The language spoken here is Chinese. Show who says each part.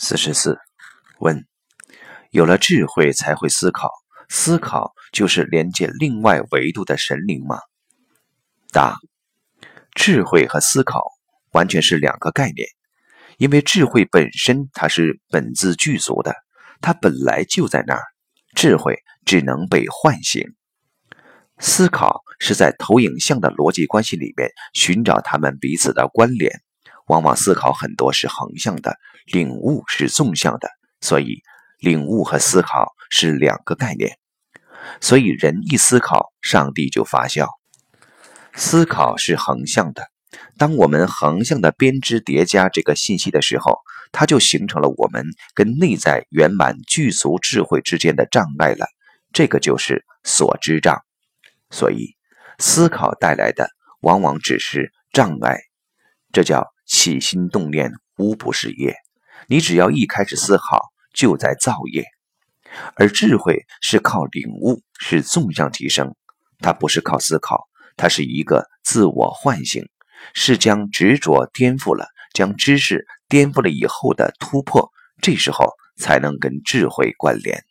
Speaker 1: 四十四，问：有了智慧才会思考，思考就是连接另外维度的神灵吗？答：智慧和思考完全是两个概念，因为智慧本身它是本自具足的，它本来就在那儿，智慧只能被唤醒。思考是在投影像的逻辑关系里面寻找它们彼此的关联。往往思考很多是横向的，领悟是纵向的，所以领悟和思考是两个概念。所以人一思考，上帝就发笑。思考是横向的，当我们横向的编织叠加这个信息的时候，它就形成了我们跟内在圆满具足智慧之间的障碍了。这个就是所知障。所以思考带来的往往只是障碍，这叫。起心动念无不是业，你只要一开始思考，就在造业。而智慧是靠领悟，是纵向提升，它不是靠思考，它是一个自我唤醒，是将执着颠覆了，将知识颠覆了以后的突破，这时候才能跟智慧关联。